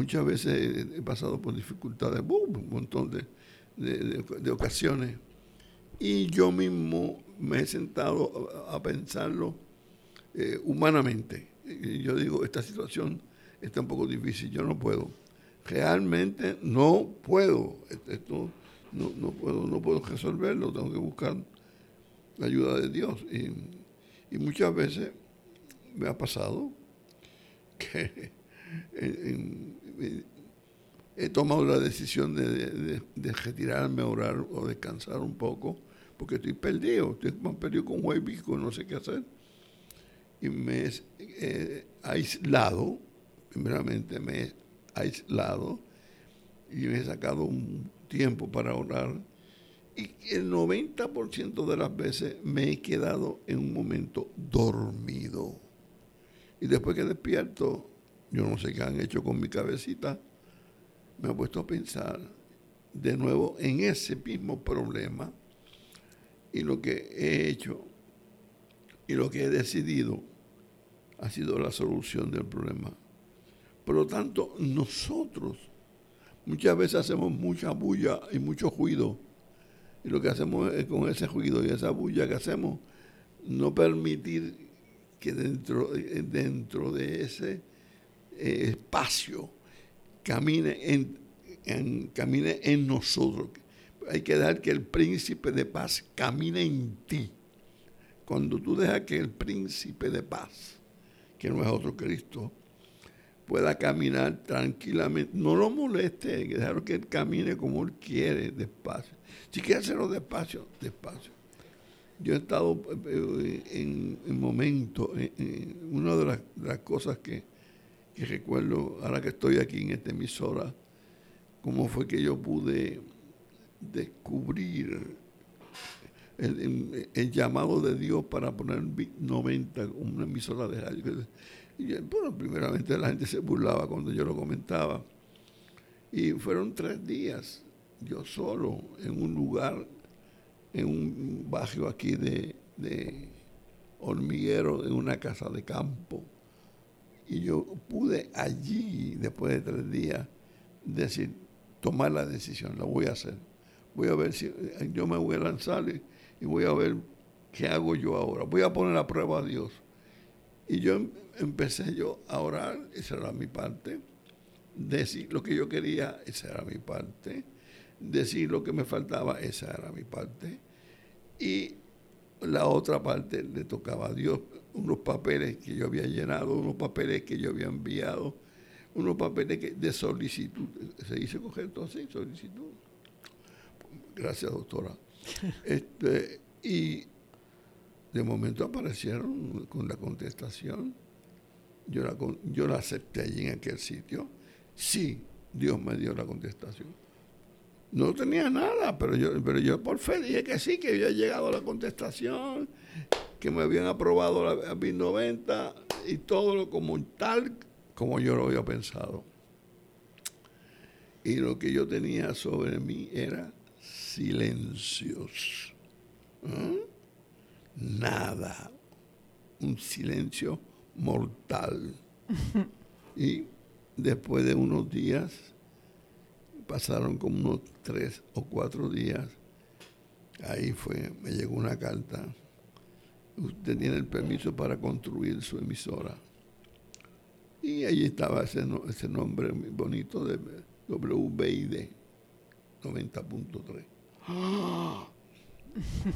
Muchas veces he pasado por dificultades, un montón de, ocasiones, y yo mismo me he sentado a, pensarlo eh, humanamente yo digo, esta situación está un poco difícil, yo no puedo. Realmente no puedo. Esto no, puedo, no puedo resolverlo, tengo que buscar la ayuda de Dios. Y, muchas veces me ha pasado que he tomado la decisión de, retirarme a orar o descansar un poco, porque estoy perdido, estoy más perdido con un no sé qué hacer y me he eh, aislado, primeramente me he aislado y me he sacado un tiempo para orar y el 90% de las veces me he quedado en un momento dormido. Y después que despierto, yo no sé qué han hecho con mi cabecita, me he puesto a pensar de nuevo en ese mismo problema y lo que he hecho y lo que he decidido ha sido la solución del problema. Por lo tanto, nosotros muchas veces hacemos mucha bulla y mucho ruido. Y lo que hacemos es con ese ruido y esa bulla que hacemos, no permitir que dentro, dentro de ese eh, espacio camine en, camine en nosotros. Hay que dar que el príncipe de paz camine en ti. Cuando tú dejas que el príncipe de paz, que no es otro Cristo, pueda caminar tranquilamente, no lo moleste, dejarlo que él camine como él quiere, despacio. Si quiere hacerlo despacio, despacio. Yo he estado eh, en, en momentos, una de las, cosas que, recuerdo, ahora que estoy aquí en esta emisora, cómo fue que yo pude descubrir el, llamado de Dios para poner 90, una emisora de radio. Y bueno, primeramente la gente se burlaba cuando yo lo comentaba. Y fueron tres días, yo solo, en un lugar en un barrio aquí de, de hormiguero, en una casa de campo. Y yo pude allí, después de tres días, decir, tomar la decisión, la voy a hacer. Voy a ver si yo me voy a lanzar y voy a ver qué hago yo ahora. Voy a poner a prueba a Dios. Y yo em, empecé yo a orar, esa era mi parte. Decir lo que yo quería, esa era mi parte. Decir lo que me faltaba, esa era mi parte. Y la otra parte le tocaba a Dios unos papeles que yo había llenado, unos papeles que yo había enviado, unos papeles de solicitud. ¿Se dice correcto así? Solicitud. Gracias, doctora. Este, y de momento aparecieron con la contestación. Yo la, yo la acepté allí en aquel sitio. Sí, Dios me dio la contestación. No tenía nada, pero yo, pero yo por fe dije que sí, que había llegado la contestación, que me habían aprobado la, la 90 y todo lo como tal como yo lo había pensado. Y lo que yo tenía sobre mí era silencios. ¿eh? Nada. Un silencio mortal. y después de unos días, pasaron como unos tres o cuatro días, ahí fue, me llegó una carta. Usted tiene el permiso para construir su emisora. Y ahí estaba ese, ese nombre muy bonito de WBID 90.3.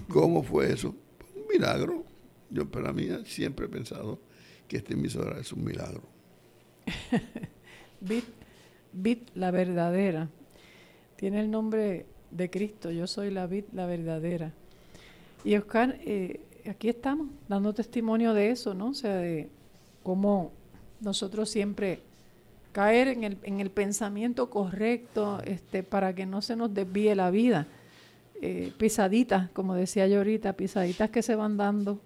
¿Cómo fue eso? Un milagro. Yo para mí siempre he pensado que este emisora es un milagro. Bit, Bit la verdadera. Tiene el nombre de Cristo. Yo soy la Bit la verdadera. Y Oscar, eh, aquí estamos dando testimonio de eso, ¿no? O sea, de cómo nosotros siempre caer en el, en el pensamiento correcto este, para que no se nos desvíe la vida. Eh, pisaditas, como decía yo ahorita, pisaditas que se van dando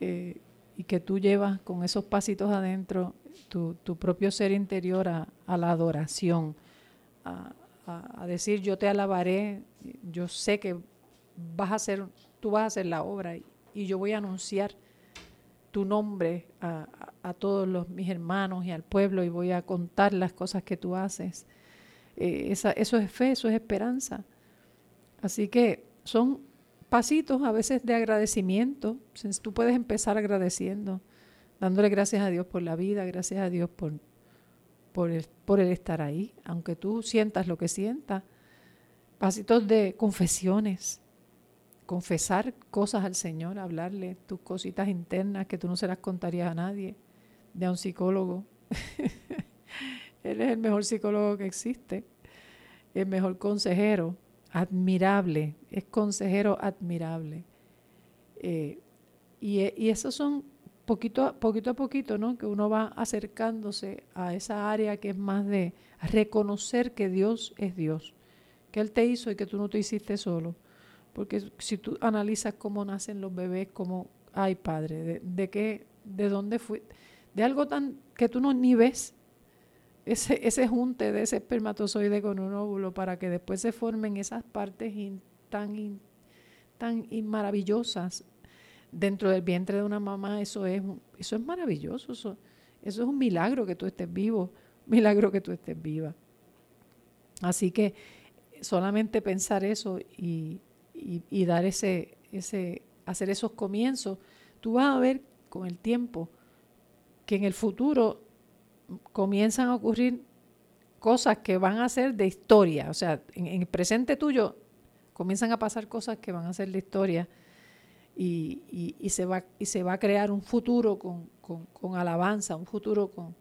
eh, y que tú llevas con esos pasitos adentro tu, propio ser interior a, la adoración, a, a, decir yo te alabaré, yo sé que vas a hacer, tú vas a hacer la obra y, y yo voy a anunciar tu nombre a, todos los, mis hermanos y al pueblo y voy a contar las cosas que tú haces. Eh, esa, eso es fe, eso es esperanza. Así que son pasitos a veces de agradecimiento. Tú puedes empezar agradeciendo, dándole gracias a Dios por la vida, gracias a Dios por, por, el, por el estar ahí, aunque tú sientas lo que sientas. Pasitos de confesiones, confesar cosas al Señor, hablarle tus cositas internas que tú no se las contarías a nadie, de a un psicólogo. Él es el mejor psicólogo que existe, el mejor consejero, admirable, es consejero admirable. Eh, y, y esos son poquito, poquito a poquito, ¿no? Que uno va acercándose a esa área que es más de reconocer que Dios es Dios, que Él te hizo y que tú no te hiciste solo porque si tú analizas cómo nacen los bebés, como, ay padre, de, qué, de dónde fue, de algo tan que tú no ni ves, ese, ese junte de ese espermatozoide con un óvulo para que después se formen esas partes tan, tan maravillosas dentro del vientre de una mamá, eso es, eso es maravilloso, eso, eso es un milagro que tú estés vivo, milagro que tú estés viva. Así que solamente pensar eso y, y, dar ese, ese, hacer esos comienzos, tú vas a ver con el tiempo que en el futuro comienzan a ocurrir cosas que van a ser de historia. O sea, en, el presente tuyo comienzan a pasar cosas que van a ser de historia y, y, se, va, y se va a crear un futuro con, con, alabanza, un futuro con,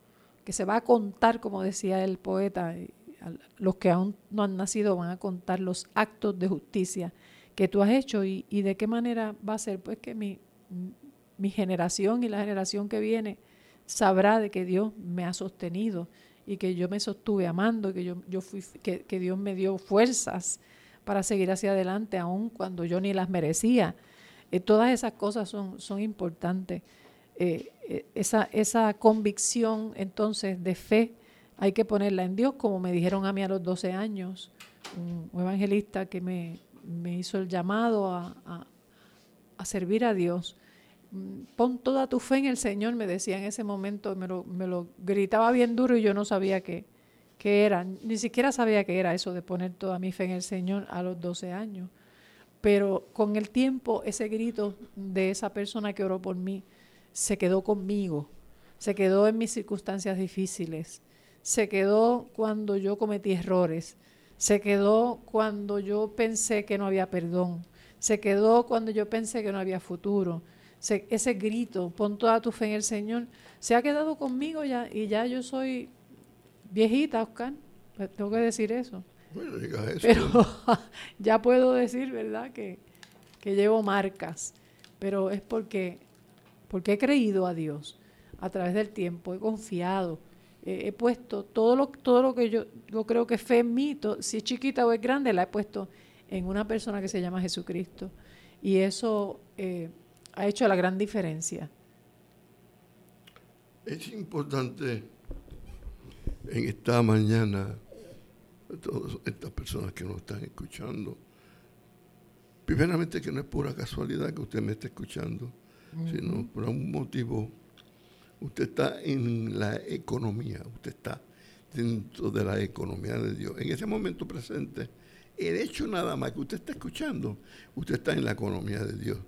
que se va a contar, como decía el poeta, los que aún no han nacido van a contar los actos de justicia que tú has hecho y, de qué manera va a ser, pues que mi, mi generación y la generación que viene sabrá de que Dios me ha sostenido y que yo me sostuve amando, que yo, yo fui, que, que Dios me dio fuerzas para seguir hacia adelante, aun cuando yo ni las merecía. Eh, todas esas cosas son, son importantes. Eh, eh, esa, esa convicción entonces de fe hay que ponerla en Dios, como me dijeron a mí a los 12 años, un evangelista que me, me hizo el llamado a, a, servir a Dios. Mm, pon toda tu fe en el Señor, me decía en ese momento, me lo, me lo gritaba bien duro y yo no sabía qué, qué era, ni siquiera sabía qué era eso de poner toda mi fe en el Señor a los 12 años. Pero con el tiempo ese grito de esa persona que oró por mí se quedó conmigo, se quedó en mis circunstancias difíciles, se quedó cuando yo cometí errores, se quedó cuando yo pensé que no había perdón, se quedó cuando yo pensé que no había futuro. ese grito, pon toda tu fe en el Señor, se ha quedado conmigo ya y ya yo soy viejita, Oscar, pues tengo que decir eso. Bueno, diga eso. Pero ya puedo decir, ¿verdad?, que, que llevo marcas, pero es porque, porque he creído a Dios a través del tiempo, he confiado, he puesto todo lo, todo lo que yo, yo creo que fe en mí, si es chiquita o es grande, la he puesto en una persona que se llama Jesucristo. Y eso eh, ha hecho la gran diferencia. Es importante en esta mañana, todas estas personas que nos están escuchando, primeramente que no es pura casualidad que usted me esté escuchando, sino por un motivo Usted está en la economía, usted está dentro de la economía de Dios. En ese momento presente, el hecho nada más que usted está escuchando, usted está en la economía de Dios.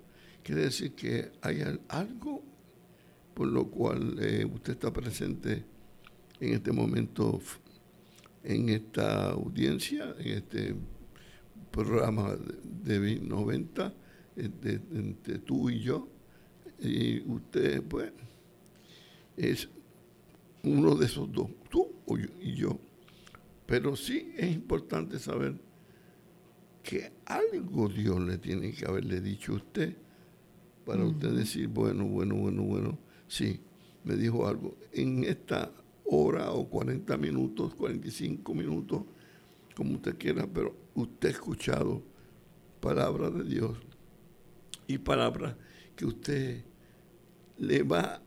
Quiere decir que hay algo por lo cual eh, usted está presente en este momento, en esta audiencia, en este programa de 90, entre de, tú y yo. Y usted, pues, es uno de esos dos, tú y yo. Pero sí es importante saber que algo Dios le tiene que haberle dicho a usted para usted decir, bueno, bueno, bueno, bueno, sí, me dijo algo. En esta hora o 40 minutos, 45 minutos, como usted quiera, pero usted ha escuchado palabras de Dios y palabras que usted le va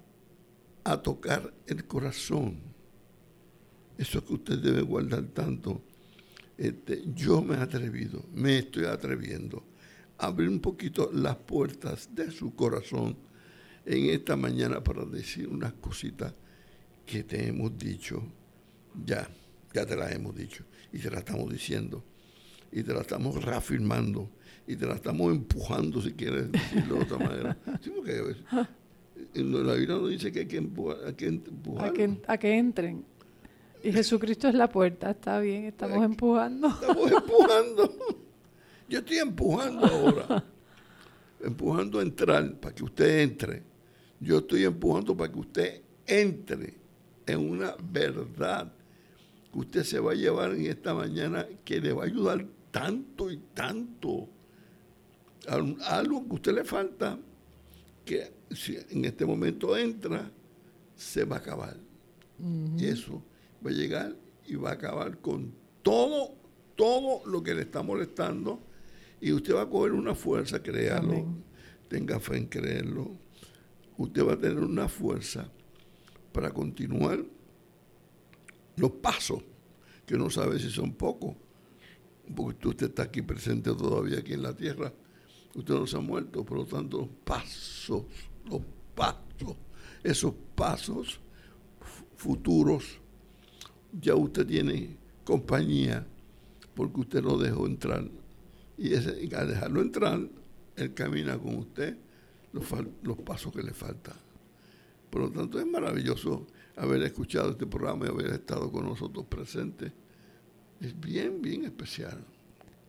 a tocar el corazón. Eso que usted debe guardar tanto. Este, yo me he atrevido, me estoy atreviendo a abrir un poquito las puertas de su corazón en esta mañana para decir unas cositas que te hemos dicho. Ya, ya te las hemos dicho y te las estamos diciendo y te las estamos reafirmando y te las estamos empujando, si quieres decirlo de otra manera. Sí, porque la Biblia nos dice que hay que, empujar, a, que entren. Y Jesucristo es la puerta, está bien, estamos empujando. Estamos empujando. Yo estoy empujando ahora. empujando a entrar para que usted entre. Yo estoy empujando para que usted entre en una verdad que usted se va a llevar en esta mañana que le va a ayudar tanto y tanto. Algo que a usted le falta, que si en este momento entra, se va a acabar. Y eso va a llegar y va a acabar con todo, todo lo que le está molestando. Y usted va a coger una fuerza, créalo, tenga fe en creerlo. Usted va a tener una fuerza para continuar los pasos, que no sabe si son pocos, porque usted está aquí presente todavía aquí en la tierra, usted no se ha muerto, por lo tanto, pasos los pasos, esos pasos futuros, ya usted tiene compañía porque usted lo dejó entrar. Y, ese, al dejarlo entrar, él camina con usted los, los pasos que le faltan. Por lo tanto, es maravilloso haber escuchado este programa y haber estado con nosotros presentes. Es bien, bien especial.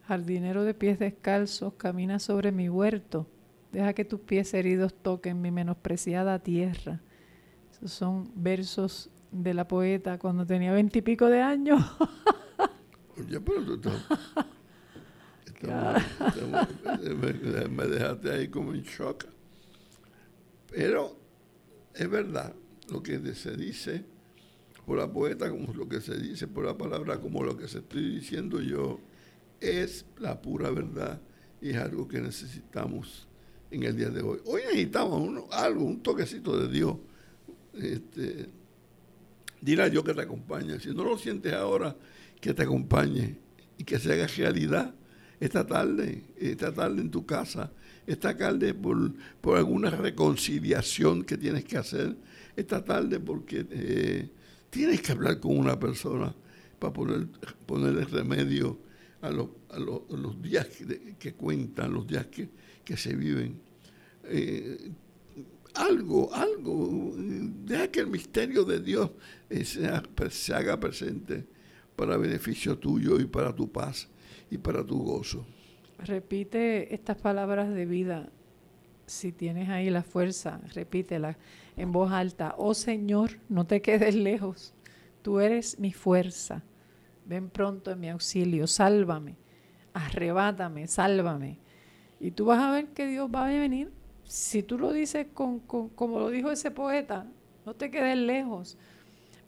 Jardinero de pies descalzos, camina sobre mi huerto Deja que tus pies heridos toquen mi menospreciada tierra. Esos son versos de la poeta cuando tenía veintipico de años. Oye, pero tú me, dejaste ahí como en shock. Pero es verdad lo que se dice por la poeta, como lo que se dice por la palabra, como lo que se estoy diciendo yo, es la pura verdad y es algo que necesitamos en el día de hoy. Hoy necesitamos algo, un toquecito de Dios. Este, dile a Dios que te acompañe. Si no lo sientes ahora, que te acompañe y que se haga realidad esta tarde, esta tarde en tu casa, esta tarde por, alguna reconciliación que tienes que hacer, esta tarde porque eh, tienes que hablar con una persona para poner, ponerle remedio a, a, los días que, cuentan, los días que, se viven. Eh, algo, algo, deja que el misterio de Dios eh, se haga presente para beneficio tuyo y para tu paz y para tu gozo. Repite estas palabras de vida. Si tienes ahí la fuerza, repítela en voz alta. Oh Señor, no te quedes lejos. Tú eres mi fuerza. Ven pronto en mi auxilio. Sálvame. Arrebátame. Sálvame. Y tú vas a ver que Dios va a venir. Si tú lo dices con, como lo dijo ese poeta, no te quedes lejos.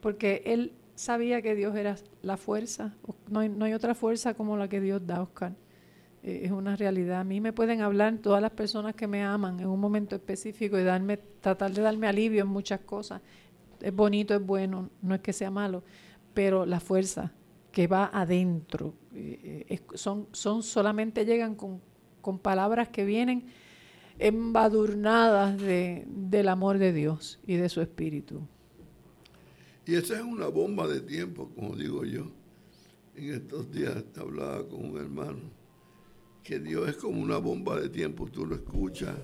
Porque Él sabía que Dios era la fuerza. No hay, no hay otra fuerza como la que Dios da, Oscar. Eh, es una realidad. A mí me pueden hablar todas las personas que me aman en un momento específico y darme, tratar de darme alivio en muchas cosas. Es bonito, es bueno, no es que sea malo, pero la fuerza que va adentro eh, eh, son, son solamente llegan con, con palabras que vienen embadurnadas de, del amor de Dios y de su espíritu. Y esa es una bomba de tiempo, como digo yo. En estos días hablaba con un hermano que Dios es como una bomba de tiempo, tú lo escuchas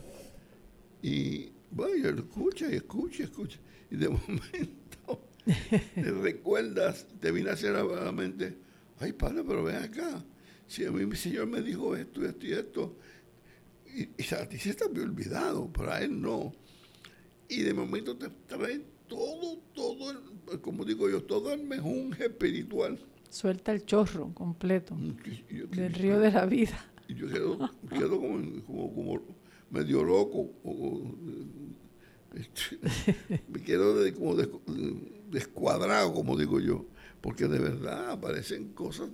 y vaya, lo escuchas y escuchas y escuchas. Y de momento te recuerdas, te viene a hacer la mente, ay padre, pero ven acá, si a mí mi Señor me dijo esto, esto y esto, y, a ti se te había olvidado, para Él no. Y de momento te trae todo, todo, como digo yo, todo el mejunje espiritual. Suelta el chorro completo mm, del río de la vida y yo quedo, como, medio loco, este, me quedo como descuadrado, como digo yo, porque de verdad aparecen cosas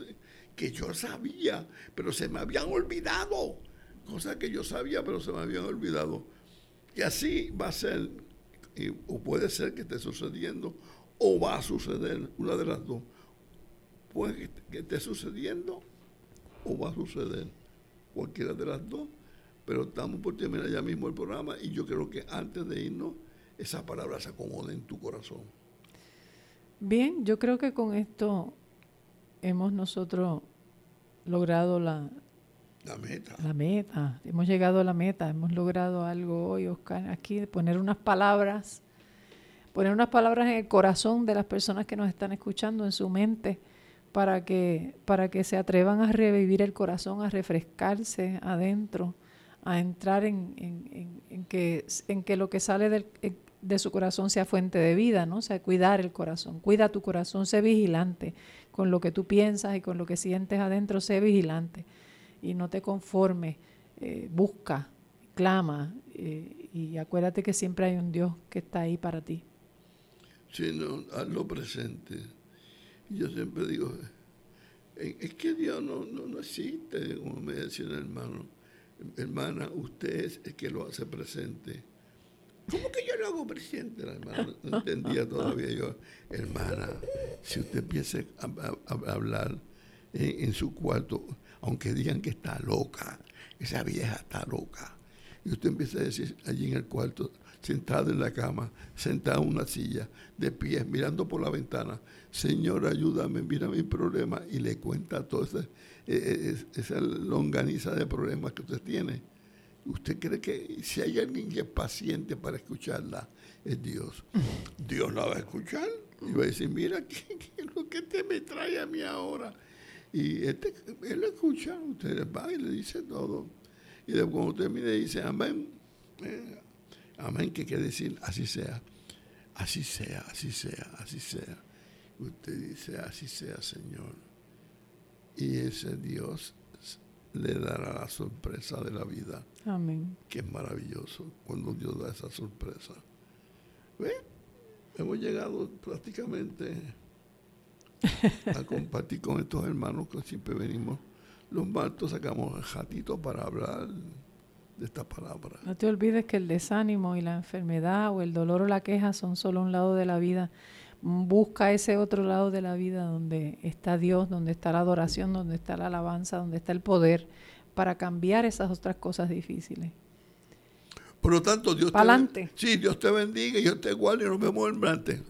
que yo sabía, pero se me habían olvidado, cosas que yo sabía, pero se me habían olvidado. Y así va a ser, o puede ser que esté sucediendo, o va a suceder, una de las dos. Puede que esté sucediendo o va a suceder cualquiera de las dos, pero estamos por terminar ya mismo el programa y yo creo que antes de irnos, esa palabra se acomode en tu corazón. Bien, yo creo que con esto hemos nosotros logrado la, la meta. La meta, hemos llegado a la meta, hemos logrado algo hoy, Oscar, aquí, poner unas palabras, poner unas palabras en el corazón de las personas que nos están escuchando, en su mente para que, para que se atrevan a revivir el corazón, a refrescarse adentro, a entrar en, que, en que lo que sale de su corazón sea fuente de vida, ¿no? O sea, cuidar el corazón, cuida tu corazón, sé vigilante con lo que tú piensas y con lo que sientes adentro, sé vigilante y no te conformes, eh, busca, clama eh, y acuérdate que siempre hay un Dios que está ahí para ti. Sí, no, hazlo presente yo siempre digo, eh, es que Dios no, no, existe, como me decía un hermano. Hermana, usted es el que lo hace presente. ¿Cómo que yo lo hago presente? La hermana no entendía todavía yo. Hermana, si usted empieza a, hablar en, su cuarto, aunque digan que está loca, esa vieja está loca, y usted empieza a decir allí en el cuarto, sentado en la cama, sentado en una silla, de pie, mirando por la ventana, Señor, ayúdame, mira mi problema, y le cuenta toda esa, e, e, esa longaniza de problemas que usted tiene. ¿Usted cree que si hay alguien que es paciente para escucharla, es Dios? Dios la va a escuchar y va a decir, mira, ¿qué, es lo que te me trae a mí ahora? Y este, él lo escucha, usted va y le dice todo. Y después cuando termine dice, amén. Eh, Amén, que quiere decir así sea. Así sea, así sea, así sea. Usted dice, así sea, Señor. Y ese Dios le dará la sorpresa de la vida. Amén. Que es maravilloso cuando Dios da esa sorpresa. ¿Ve? Hemos llegado prácticamente a compartir con estos hermanos que siempre venimos. Los martes sacamos el jatito para hablar de esta palabra. No te olvides que el desánimo y la enfermedad o el dolor o la queja son solo un lado de la vida. busca ese otro lado de la vida donde está Dios, donde está la adoración, donde está la alabanza, donde está el poder, para cambiar esas otras cosas difíciles. Por lo tanto, Dios te, sí, Dios te bendiga y Dios te guarde y nos vemos el martes.